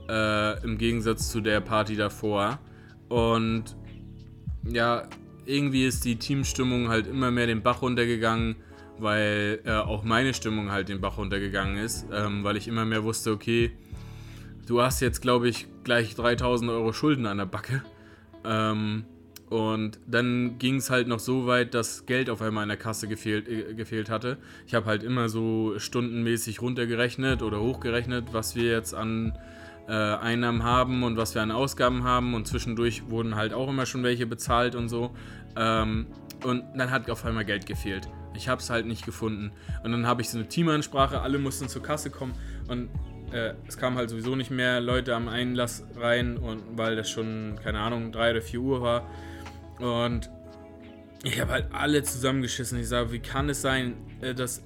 äh, im Gegensatz zu der Party davor. Und ja, irgendwie ist die Teamstimmung halt immer mehr den Bach runtergegangen, weil äh, auch meine Stimmung halt den Bach runtergegangen ist, ähm, weil ich immer mehr wusste, okay, du hast jetzt, glaube ich, gleich 3000 Euro Schulden an der Backe. Ähm, und dann ging es halt noch so weit, dass Geld auf einmal in der Kasse gefehlt, äh, gefehlt hatte. Ich habe halt immer so stundenmäßig runtergerechnet oder hochgerechnet, was wir jetzt an äh, Einnahmen haben und was wir an Ausgaben haben und zwischendurch wurden halt auch immer schon welche bezahlt und so. Ähm, und dann hat auf einmal Geld gefehlt. Ich habe es halt nicht gefunden. Und dann habe ich so eine Teamansprache, alle mussten zur Kasse kommen und äh, es kamen halt sowieso nicht mehr Leute am Einlass rein und weil das schon, keine Ahnung, 3 oder 4 Uhr war. Und ich habe halt alle zusammengeschissen. Ich sage, wie kann es sein, äh, dass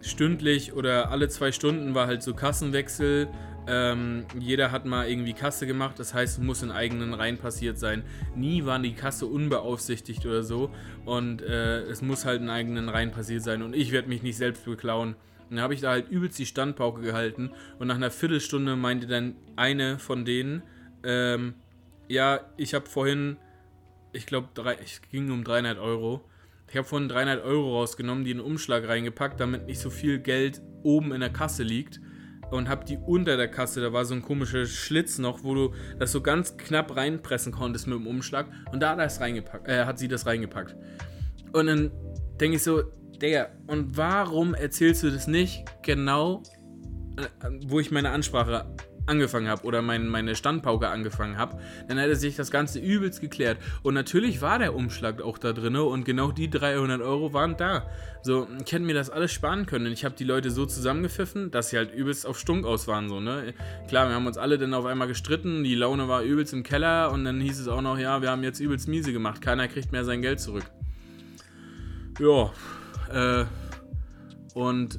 stündlich oder alle zwei Stunden war halt so Kassenwechsel ähm, jeder hat mal irgendwie Kasse gemacht, das heißt, es muss in eigenen Reihen passiert sein. Nie war die Kasse unbeaufsichtigt oder so und äh, es muss halt in eigenen Reihen passiert sein und ich werde mich nicht selbst beklauen. dann habe ich da halt übelst die Standpauke gehalten und nach einer Viertelstunde meinte dann eine von denen, ähm, ja, ich habe vorhin, ich glaube, es ging um 300 Euro. Ich habe vorhin 300 Euro rausgenommen, die in den Umschlag reingepackt, damit nicht so viel Geld oben in der Kasse liegt und habe die unter der Kasse, da war so ein komischer Schlitz noch, wo du das so ganz knapp reinpressen konntest mit dem Umschlag und da hat, das reingepackt, äh, hat sie das reingepackt. Und dann denke ich so, Digga, und warum erzählst du das nicht genau, äh, wo ich meine Ansprache angefangen habe oder mein, meine Standpauke angefangen habe, dann hätte sich das Ganze übelst geklärt. Und natürlich war der Umschlag auch da drin und genau die 300 Euro waren da. So, ich hätte mir das alles sparen können. Ich habe die Leute so zusammengepfiffen, dass sie halt übelst auf Stunk aus waren. So, ne? Klar, wir haben uns alle dann auf einmal gestritten, die Laune war übelst im Keller und dann hieß es auch noch, ja, wir haben jetzt übelst miese gemacht, keiner kriegt mehr sein Geld zurück. Ja, äh, und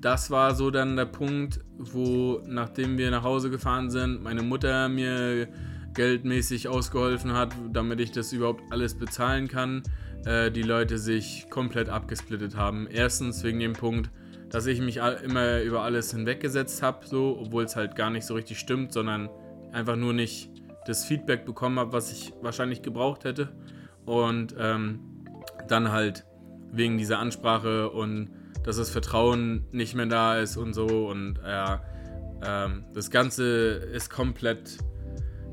das war so dann der Punkt, wo, nachdem wir nach Hause gefahren sind, meine Mutter mir geldmäßig ausgeholfen hat, damit ich das überhaupt alles bezahlen kann, äh, die Leute sich komplett abgesplittet haben. Erstens wegen dem Punkt, dass ich mich immer über alles hinweggesetzt habe, so, obwohl es halt gar nicht so richtig stimmt, sondern einfach nur nicht das Feedback bekommen habe, was ich wahrscheinlich gebraucht hätte. Und ähm, dann halt wegen dieser Ansprache und dass das Vertrauen nicht mehr da ist und so. Und ja, ähm, das Ganze ist komplett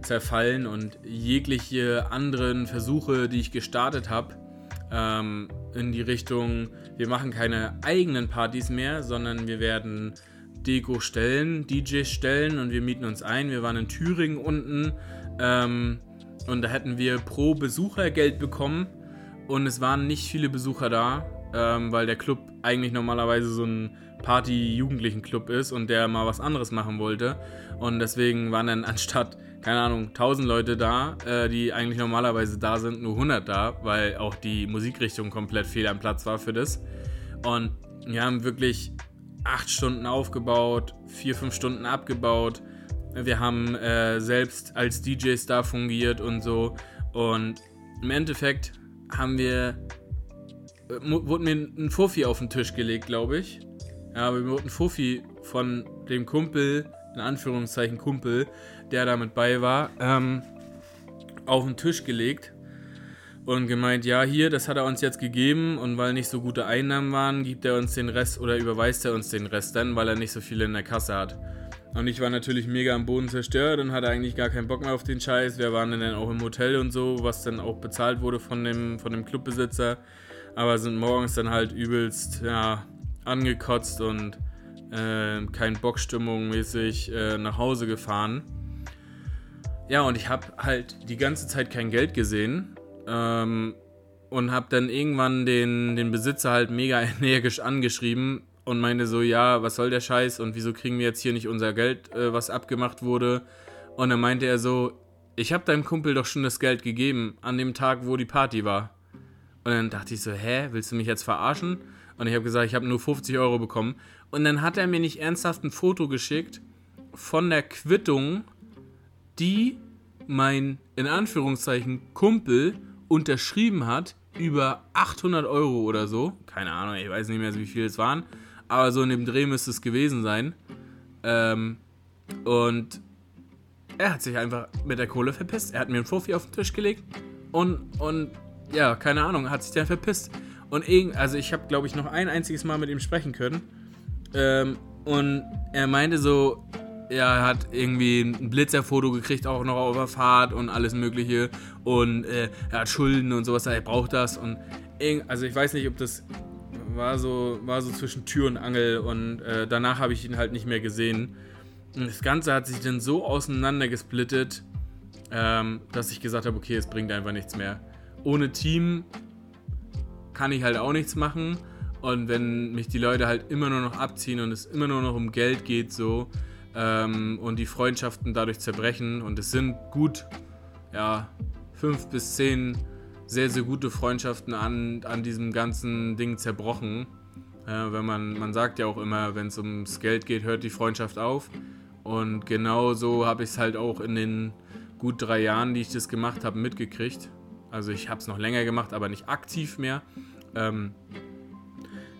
zerfallen und jegliche anderen Versuche, die ich gestartet habe, ähm, in die Richtung, wir machen keine eigenen Partys mehr, sondern wir werden Deko stellen, DJs stellen und wir mieten uns ein. Wir waren in Thüringen unten ähm, und da hätten wir pro Besucher Geld bekommen und es waren nicht viele Besucher da, ähm, weil der Club eigentlich normalerweise so ein Party-Jugendlichen-Club ist und der mal was anderes machen wollte. Und deswegen waren dann anstatt, keine Ahnung, 1000 Leute da, äh, die eigentlich normalerweise da sind, nur 100 da, weil auch die Musikrichtung komplett fehl am Platz war für das. Und wir haben wirklich 8 Stunden aufgebaut, 4, 5 Stunden abgebaut. Wir haben äh, selbst als DJs da fungiert und so. Und im Endeffekt haben wir, wurde mir ein Fuffi auf den Tisch gelegt, glaube ich. Ja, aber mir wurde ein Fuffi von dem Kumpel, in Anführungszeichen Kumpel, der da mit bei war, ähm, auf den Tisch gelegt und gemeint, ja, hier, das hat er uns jetzt gegeben und weil nicht so gute Einnahmen waren, gibt er uns den Rest oder überweist er uns den Rest dann, weil er nicht so viel in der Kasse hat. Und ich war natürlich mega am Boden zerstört und hatte eigentlich gar keinen Bock mehr auf den Scheiß. Wir waren dann auch im Hotel und so, was dann auch bezahlt wurde von dem, von dem Clubbesitzer. Aber sind morgens dann halt übelst, ja, angekotzt und äh, kein Bockstimmung mäßig äh, nach Hause gefahren. Ja, und ich habe halt die ganze Zeit kein Geld gesehen ähm, und habe dann irgendwann den, den Besitzer halt mega [LAUGHS] energisch angeschrieben und meinte so, ja, was soll der Scheiß und wieso kriegen wir jetzt hier nicht unser Geld, äh, was abgemacht wurde? Und dann meinte er so, ich habe deinem Kumpel doch schon das Geld gegeben an dem Tag, wo die Party war. Und dann dachte ich so, hä, willst du mich jetzt verarschen? Und ich habe gesagt, ich habe nur 50 Euro bekommen. Und dann hat er mir nicht ernsthaft ein Foto geschickt von der Quittung, die mein, in Anführungszeichen, Kumpel unterschrieben hat über 800 Euro oder so. Keine Ahnung, ich weiß nicht mehr, wie viel es waren. Aber so in dem Dreh müsste es gewesen sein. Ähm, und er hat sich einfach mit der Kohle verpisst. Er hat mir einen Fofi auf den Tisch gelegt und, und ja, keine Ahnung, hat sich dann verpisst. Und irgend, also ich habe, glaube ich, noch ein einziges Mal mit ihm sprechen können. Ähm, und er meinte so, ja, er hat irgendwie ein Blitzerfoto gekriegt, auch noch auf der Fahrt und alles Mögliche. Und äh, er hat Schulden und sowas, er braucht das. Und also ich weiß nicht, ob das war so, war so zwischen Tür und Angel. Und äh, danach habe ich ihn halt nicht mehr gesehen. Und das Ganze hat sich dann so auseinandergesplittet, ähm, dass ich gesagt habe, okay, es bringt einfach nichts mehr. Ohne Team kann ich halt auch nichts machen. Und wenn mich die Leute halt immer nur noch abziehen und es immer nur noch um Geld geht, so, ähm, und die Freundschaften dadurch zerbrechen, und es sind gut, ja, fünf bis zehn sehr, sehr gute Freundschaften an, an diesem ganzen Ding zerbrochen. Äh, wenn man, man sagt ja auch immer, wenn es ums Geld geht, hört die Freundschaft auf. Und genau so habe ich es halt auch in den gut drei Jahren, die ich das gemacht habe, mitgekriegt. Also ich habe es noch länger gemacht, aber nicht aktiv mehr. Ähm,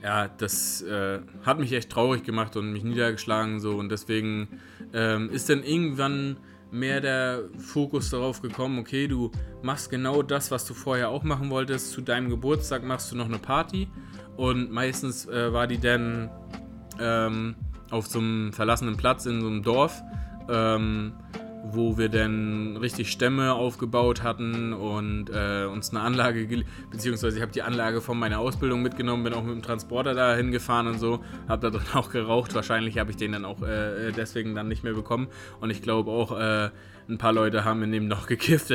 ja, das äh, hat mich echt traurig gemacht und mich niedergeschlagen so und deswegen ähm, ist dann irgendwann mehr der Fokus darauf gekommen, okay, du machst genau das, was du vorher auch machen wolltest. Zu deinem Geburtstag machst du noch eine Party und meistens äh, war die dann ähm, auf so einem verlassenen Platz in so einem Dorf. Ähm, wo wir dann richtig Stämme aufgebaut hatten und äh, uns eine Anlage, beziehungsweise ich habe die Anlage von meiner Ausbildung mitgenommen, bin auch mit dem Transporter da hingefahren und so, habe da drin [LAUGHS] auch geraucht. Wahrscheinlich habe ich den dann auch äh, deswegen dann nicht mehr bekommen und ich glaube auch, äh, ein paar Leute haben in dem noch [LAUGHS] gekifft,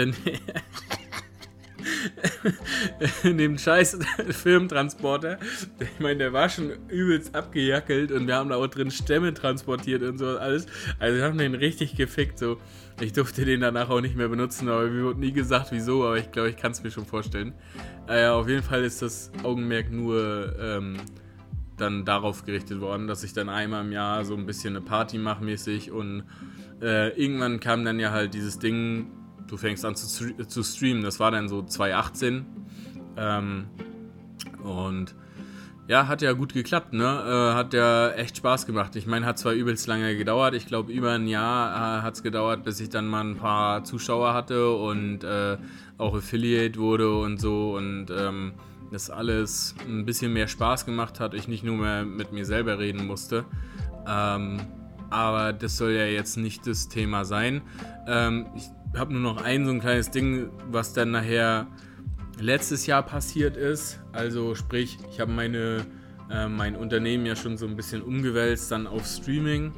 [LAUGHS] in dem scheiß Firmentransporter. Ich meine, der war schon übelst abgejackelt und wir haben da auch drin Stämme transportiert und so alles. Also wir haben den richtig gefickt so. Ich durfte den danach auch nicht mehr benutzen, aber mir wurde nie gesagt, wieso, aber ich glaube, ich kann es mir schon vorstellen. Äh, auf jeden Fall ist das Augenmerk nur ähm, dann darauf gerichtet worden, dass ich dann einmal im Jahr so ein bisschen eine Party mache mäßig und äh, irgendwann kam dann ja halt dieses Ding, du fängst an zu, zu streamen. Das war dann so 2018. Ähm, und ja, hat ja gut geklappt, ne? Äh, hat ja echt Spaß gemacht. Ich meine, hat zwar übelst lange gedauert. Ich glaube, über ein Jahr äh, hat es gedauert, bis ich dann mal ein paar Zuschauer hatte und äh, auch Affiliate wurde und so. Und ähm, das alles ein bisschen mehr Spaß gemacht hat. Ich nicht nur mehr mit mir selber reden musste. Ähm, aber das soll ja jetzt nicht das Thema sein. Ähm, ich habe nur noch ein so ein kleines Ding, was dann nachher letztes Jahr passiert ist. Also sprich, ich habe meine, äh, mein Unternehmen ja schon so ein bisschen umgewälzt dann auf Streaming.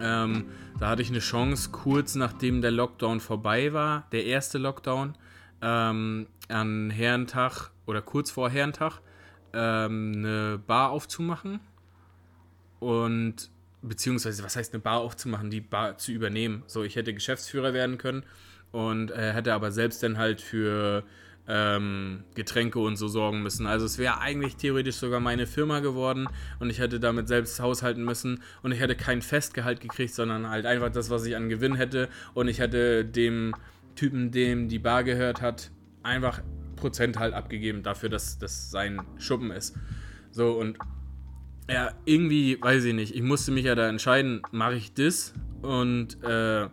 Ähm, da hatte ich eine Chance, kurz nachdem der Lockdown vorbei war, der erste Lockdown, ähm, an Herrentag oder kurz vor Herrentag ähm, eine Bar aufzumachen. Und beziehungsweise, was heißt eine Bar aufzumachen, die Bar zu übernehmen. So, ich hätte Geschäftsführer werden können und äh, hätte aber selbst dann halt für ähm, Getränke und so sorgen müssen. Also es wäre eigentlich theoretisch sogar meine Firma geworden und ich hätte damit selbst haushalten müssen und ich hätte kein Festgehalt gekriegt, sondern halt einfach das, was ich an Gewinn hätte und ich hätte dem Typen, dem die Bar gehört hat, einfach Prozent halt abgegeben dafür, dass das sein Schuppen ist. So und ja, irgendwie, weiß ich nicht, ich musste mich ja da entscheiden, mache ich das und äh,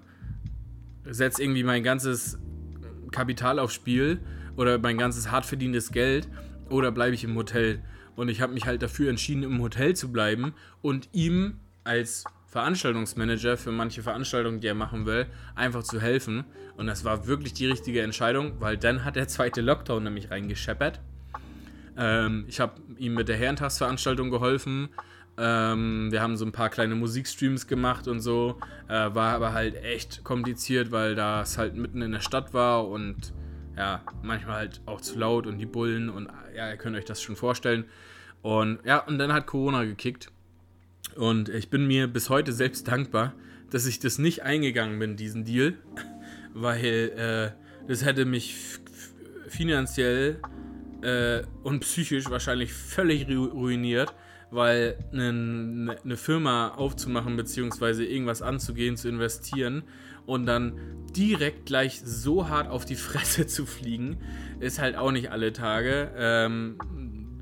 setze irgendwie mein ganzes Kapital aufs Spiel oder mein ganzes hart verdientes Geld oder bleibe ich im Hotel. Und ich habe mich halt dafür entschieden, im Hotel zu bleiben und ihm als Veranstaltungsmanager für manche Veranstaltungen, die er machen will, einfach zu helfen. Und das war wirklich die richtige Entscheidung, weil dann hat der zweite Lockdown nämlich reingescheppert. Ähm, ich habe ihm mit der Herrentagsveranstaltung geholfen. Ähm, wir haben so ein paar kleine Musikstreams gemacht und so. Äh, war aber halt echt kompliziert, weil das halt mitten in der Stadt war und ja, manchmal halt auch zu laut und die Bullen und ja, ihr könnt euch das schon vorstellen. Und ja, und dann hat Corona gekickt. Und ich bin mir bis heute selbst dankbar, dass ich das nicht eingegangen bin, diesen Deal, [LAUGHS] weil äh, das hätte mich finanziell äh, und psychisch wahrscheinlich völlig ruiniert, weil eine, eine Firma aufzumachen bzw. irgendwas anzugehen, zu investieren und dann direkt gleich so hart auf die [LAUGHS] Fresse zu fliegen, ist halt auch nicht alle Tage. Ähm,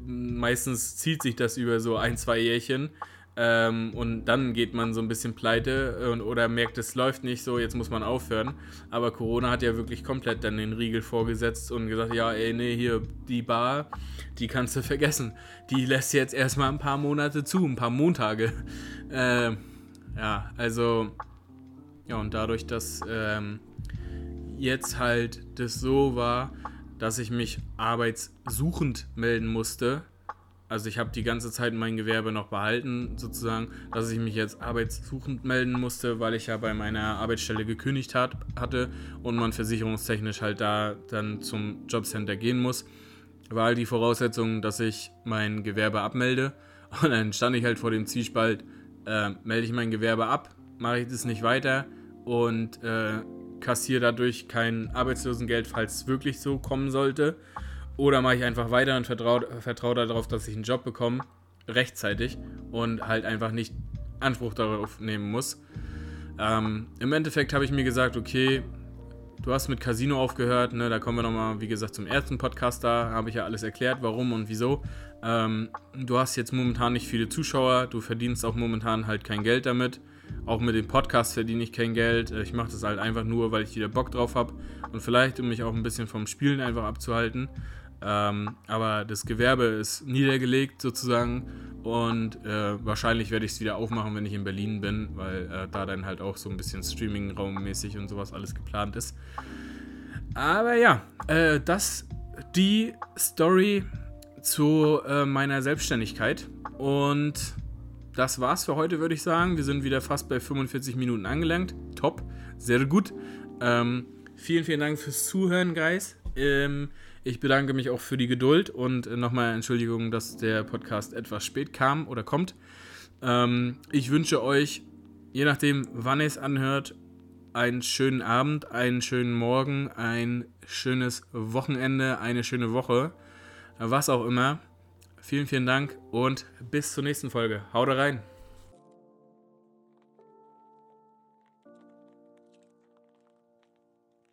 meistens zieht sich das über so ein, zwei Jährchen. Ähm, und dann geht man so ein bisschen pleite und, oder merkt, es läuft nicht so, jetzt muss man aufhören. Aber Corona hat ja wirklich komplett dann den Riegel vorgesetzt und gesagt, ja, ey, nee, hier, die Bar, die kannst du vergessen. Die lässt jetzt erstmal ein paar Monate zu, ein paar Montage. [LAUGHS] Äh, ja, also ja, und dadurch, dass ähm, jetzt halt das so war, dass ich mich arbeitssuchend melden musste, also ich habe die ganze Zeit mein Gewerbe noch behalten, sozusagen, dass ich mich jetzt arbeitssuchend melden musste, weil ich ja bei meiner Arbeitsstelle gekündigt hat, hatte und man versicherungstechnisch halt da dann zum Jobcenter gehen muss, war halt die Voraussetzung, dass ich mein Gewerbe abmelde. [LAUGHS] Und dann stand ich halt vor dem Zwiespalt, äh, melde ich mein Gewerbe ab, mache ich das nicht weiter und äh, kassiere dadurch kein Arbeitslosengeld, falls es wirklich so kommen sollte. Oder mache ich einfach weiter und vertraue vertrau darauf, dass ich einen Job bekomme, rechtzeitig und halt einfach nicht Anspruch darauf nehmen muss. Ähm, Im Endeffekt habe ich mir gesagt, okay, du hast mit Casino aufgehört, ne, da kommen wir nochmal, wie gesagt, zum ersten Podcast, da habe ich ja alles erklärt, warum und wieso. Ähm, du hast jetzt momentan nicht viele Zuschauer, du verdienst auch momentan halt kein Geld damit. Auch mit dem Podcast verdiene ich kein Geld. Äh, ich mache das halt einfach nur, weil ich wieder Bock drauf habe und vielleicht, um mich auch ein bisschen vom Spielen einfach abzuhalten. Ähm, aber das Gewerbe ist niedergelegt sozusagen und äh, wahrscheinlich werde ich es wieder aufmachen, wenn ich in Berlin bin, weil äh, da dann halt auch so ein bisschen Streaming-Raummäßig und sowas alles geplant ist. Aber ja, äh, das die Story zu äh, meiner Selbstständigkeit und das war's für heute, würde ich sagen. Wir sind wieder fast bei 45 Minuten angelangt. Top, sehr gut. Ähm, vielen, vielen Dank fürs Zuhören, Guys. Ähm, ich bedanke mich auch für die Geduld und äh, nochmal Entschuldigung, dass der Podcast etwas spät kam oder kommt. Ähm, ich wünsche euch, je nachdem, wann ihr es anhört, einen schönen Abend, einen schönen Morgen, ein schönes Wochenende, eine schöne Woche, was auch immer. Vielen, vielen Dank und bis zur nächsten Folge. Haut rein!